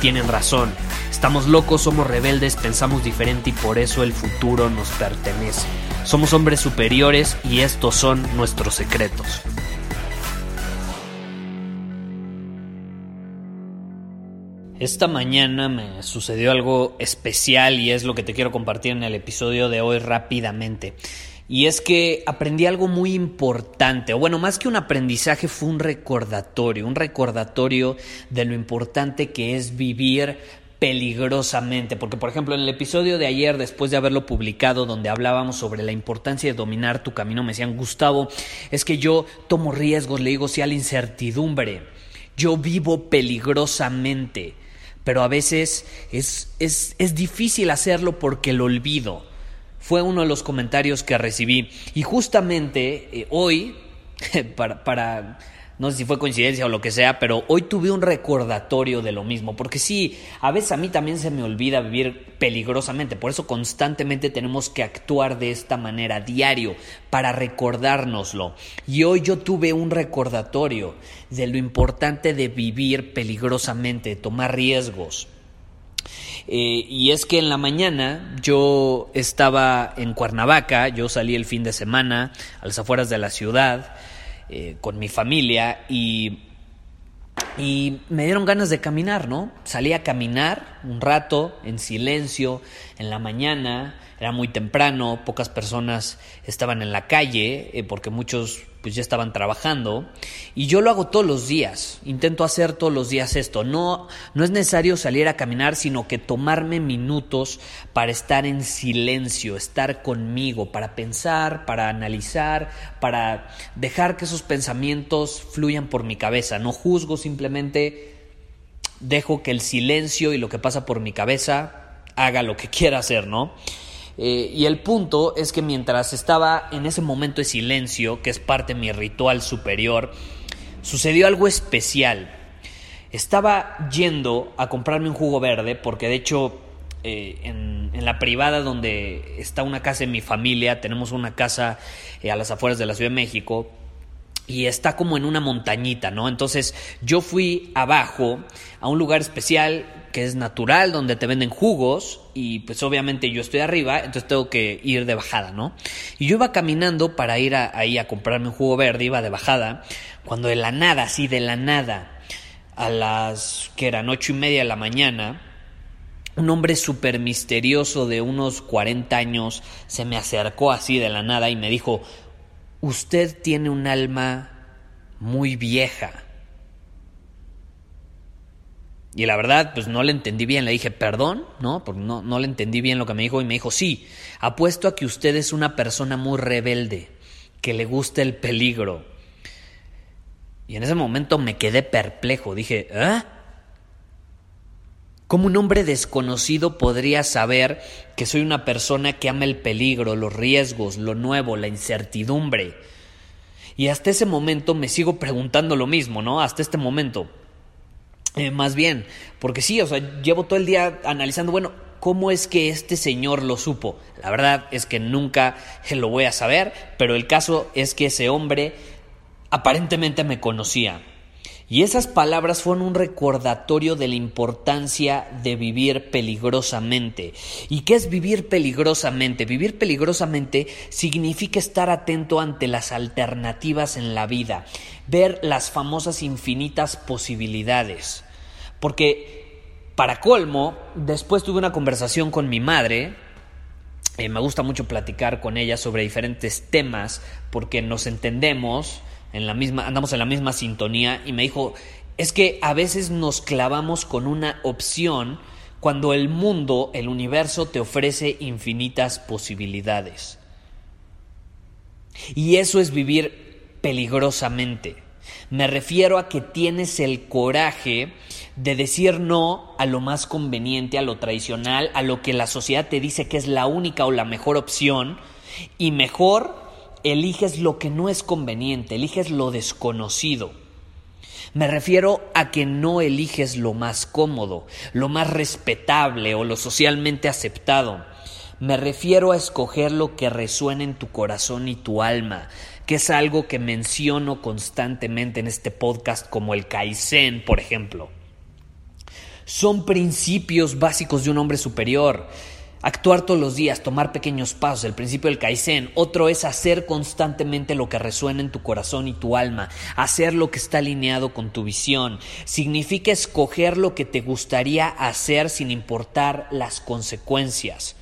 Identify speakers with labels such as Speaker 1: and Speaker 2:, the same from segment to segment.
Speaker 1: tienen razón. Estamos locos, somos rebeldes, pensamos diferente y por eso el futuro nos pertenece. Somos hombres superiores y estos son nuestros secretos. Esta mañana me sucedió algo especial y es lo que te quiero compartir en el episodio de hoy rápidamente. Y es que aprendí algo muy importante, o bueno, más que un aprendizaje fue un recordatorio, un recordatorio de lo importante que es vivir peligrosamente, porque por ejemplo en el episodio de ayer, después de haberlo publicado, donde hablábamos sobre la importancia de dominar tu camino, me decían, Gustavo, es que yo tomo riesgos, le digo sí a la incertidumbre, yo vivo peligrosamente pero a veces es, es, es difícil hacerlo porque lo olvido. Fue uno de los comentarios que recibí. Y justamente eh, hoy, para, para no sé si fue coincidencia o lo que sea, pero hoy tuve un recordatorio de lo mismo, porque sí, a veces a mí también se me olvida vivir peligrosamente, por eso constantemente tenemos que actuar de esta manera diario para recordárnoslo. Y hoy yo tuve un recordatorio de lo importante de vivir peligrosamente, de tomar riesgos. Eh, y es que en la mañana yo estaba en Cuernavaca, yo salí el fin de semana a las afueras de la ciudad, eh, con mi familia y, y me dieron ganas de caminar, ¿no? Salí a caminar un rato en silencio en la mañana, era muy temprano, pocas personas estaban en la calle eh, porque muchos pues ya estaban trabajando. Y yo lo hago todos los días, intento hacer todos los días esto, no, no es necesario salir a caminar, sino que tomarme minutos para estar en silencio, estar conmigo, para pensar, para analizar, para dejar que esos pensamientos fluyan por mi cabeza, no juzgo, simplemente dejo que el silencio y lo que pasa por mi cabeza haga lo que quiera hacer, ¿no? Eh, y el punto es que mientras estaba en ese momento de silencio, que es parte de mi ritual superior, sucedió algo especial. Estaba yendo a comprarme un jugo verde, porque de hecho eh, en, la privada donde está una casa de mi familia, tenemos una casa eh, a las afueras de la Ciudad de México, y está como en una montañita, ¿no? Entonces yo fui abajo a un lugar especial que es natural, donde te venden jugos y pues obviamente yo estoy arriba, entonces tengo que ir de bajada, ¿no? Y yo iba caminando para ir ahí a comprarme un jugo verde, iba de bajada, cuando de la nada, así de la nada, a las que eran ocho y media de la mañana, un hombre súper misterioso de unos 40 años se me acercó así de la nada y me dijo, usted tiene un alma muy vieja. Y la verdad, pues no le entendí bien. Le dije, perdón, ¿no? Porque no, no le entendí bien lo que me dijo. Y me dijo, sí, apuesto a que usted es una persona muy rebelde, que le gusta el peligro. Y en ese momento me quedé perplejo. Dije, ¿eh? ¿Cómo un hombre desconocido podría saber que soy una persona que ama el peligro, los riesgos, lo nuevo, la incertidumbre? Y hasta ese momento me sigo preguntando lo mismo, ¿no? Hasta este momento. Eh, más bien, porque sí, o sea, llevo todo el día analizando, bueno, ¿cómo es que este señor lo supo? La verdad es que nunca lo voy a saber, pero el caso es que ese hombre aparentemente me conocía. Y esas palabras fueron un recordatorio de la importancia de vivir peligrosamente. ¿Y qué es vivir peligrosamente? Vivir peligrosamente significa estar atento ante las alternativas en la vida, ver las famosas infinitas posibilidades. Porque, para colmo, después tuve una conversación con mi madre, eh, me gusta mucho platicar con ella sobre diferentes temas porque nos entendemos en la misma, andamos en la misma sintonía y me dijo, es que a veces nos clavamos con una opción cuando el mundo, el universo te ofrece infinitas posibilidades. Y eso es vivir peligrosamente. Me refiero a que tienes el coraje de decir no a lo más conveniente, a lo tradicional, a lo que la sociedad te dice que es la única o la mejor opción, y mejor eliges lo que no es conveniente, eliges lo desconocido. Me refiero a que no eliges lo más cómodo, lo más respetable o lo socialmente aceptado. Me refiero a escoger lo que resuena en tu corazón y tu alma, que es algo que menciono constantemente en este podcast como el Kaizen, por ejemplo. Son principios básicos de un hombre superior. Actuar todos los días, tomar pequeños pasos, el principio del Kaizen. Otro es hacer constantemente lo que resuena en tu corazón y tu alma, hacer lo que está alineado con tu visión. Significa escoger lo que te gustaría hacer sin importar las consecuencias.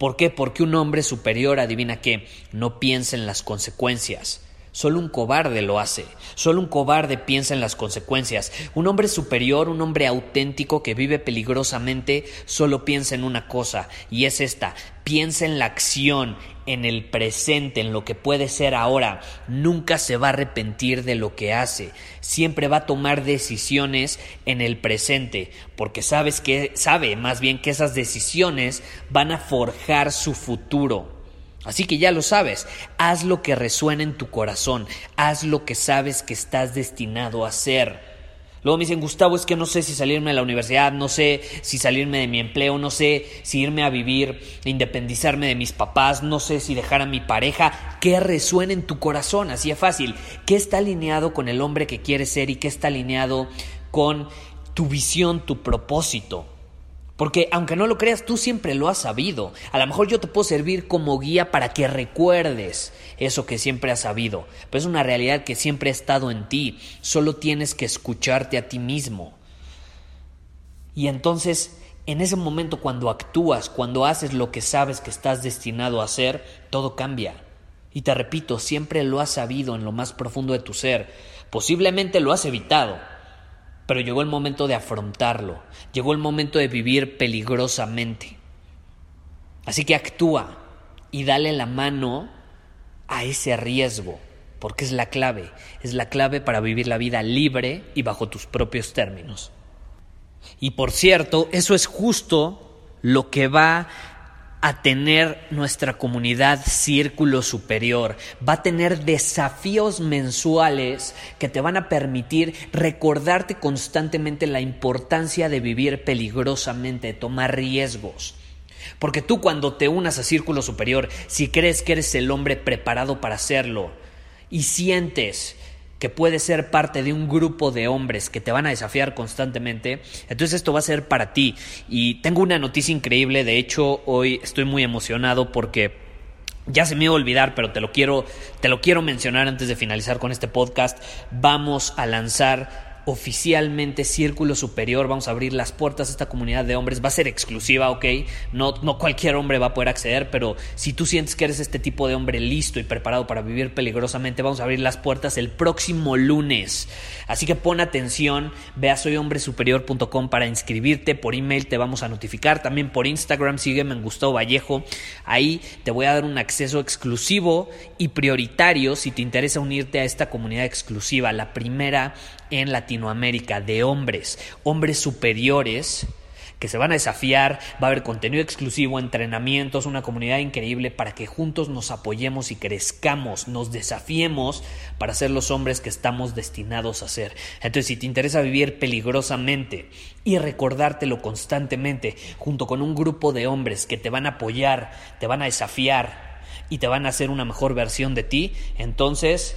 Speaker 1: ¿Por qué? Porque un hombre superior, adivina qué, no piensa en las consecuencias. Solo un cobarde lo hace, solo un cobarde piensa en las consecuencias. Un hombre superior, un hombre auténtico que vive peligrosamente, solo piensa en una cosa, y es esta, piensa en la acción, en el presente, en lo que puede ser ahora. Nunca se va a arrepentir de lo que hace, siempre va a tomar decisiones en el presente, porque sabes que sabe más bien que esas decisiones van a forjar su futuro. Así que ya lo sabes, haz lo que resuena en tu corazón, haz lo que sabes que estás destinado a hacer. Luego me dicen, Gustavo, es que no sé si salirme de la universidad, no sé si salirme de mi empleo, no sé si irme a vivir, independizarme de mis papás, no sé si dejar a mi pareja. ¿Qué resuena en tu corazón? Así es fácil. ¿Qué está alineado con el hombre que quieres ser y qué está alineado con tu visión, tu propósito? Porque aunque no lo creas, tú siempre lo has sabido. A lo mejor yo te puedo servir como guía para que recuerdes eso que siempre has sabido. Pero es una realidad que siempre ha estado en ti. Solo tienes que escucharte a ti mismo. Y entonces, en ese momento cuando actúas, cuando haces lo que sabes que estás destinado a hacer, todo cambia. Y te repito, siempre lo has sabido en lo más profundo de tu ser. Posiblemente lo has evitado pero llegó el momento de afrontarlo, llegó el momento de vivir peligrosamente. Así que actúa y dale la mano a ese riesgo, porque es la clave, es la clave para vivir la vida libre y bajo tus propios términos. Y por cierto, eso es justo lo que va a tener nuestra comunidad Círculo Superior. Va a tener desafíos mensuales que te van a permitir recordarte constantemente la importancia de vivir peligrosamente, de tomar riesgos. Porque tú cuando te unas a Círculo Superior, si crees que eres el hombre preparado para hacerlo y sientes que puedes ser parte de un grupo de hombres que te van a desafiar constantemente, entonces esto va a ser para ti. Y tengo una noticia increíble, de hecho hoy estoy muy emocionado porque ya se me iba a olvidar, pero te lo quiero te lo quiero mencionar antes de finalizar con este podcast. Vamos a lanzar oficialmente Círculo Superior, vamos a abrir las puertas a esta comunidad de hombres, va a ser exclusiva, ok, no, no cualquier hombre va a poder acceder, pero si tú sientes que eres este tipo de hombre listo y preparado para vivir peligrosamente, vamos a abrir las puertas el próximo lunes. Así que pon atención, ve a soyhombresuperior.com para inscribirte, por email te vamos a notificar, también por Instagram, sígueme en Gustavo Vallejo, ahí te voy a dar un acceso exclusivo y prioritario si te interesa unirte a esta comunidad exclusiva, la primera en Latinoamérica de hombres, hombres superiores que se van a desafiar, va a haber contenido exclusivo, entrenamientos, una comunidad increíble para que juntos nos apoyemos y crezcamos, nos desafiemos para ser los hombres que estamos destinados a ser. Entonces, si te interesa vivir peligrosamente y recordártelo constantemente, junto con un grupo de hombres que te van a apoyar, te van a desafiar y te van a hacer una mejor versión de ti, entonces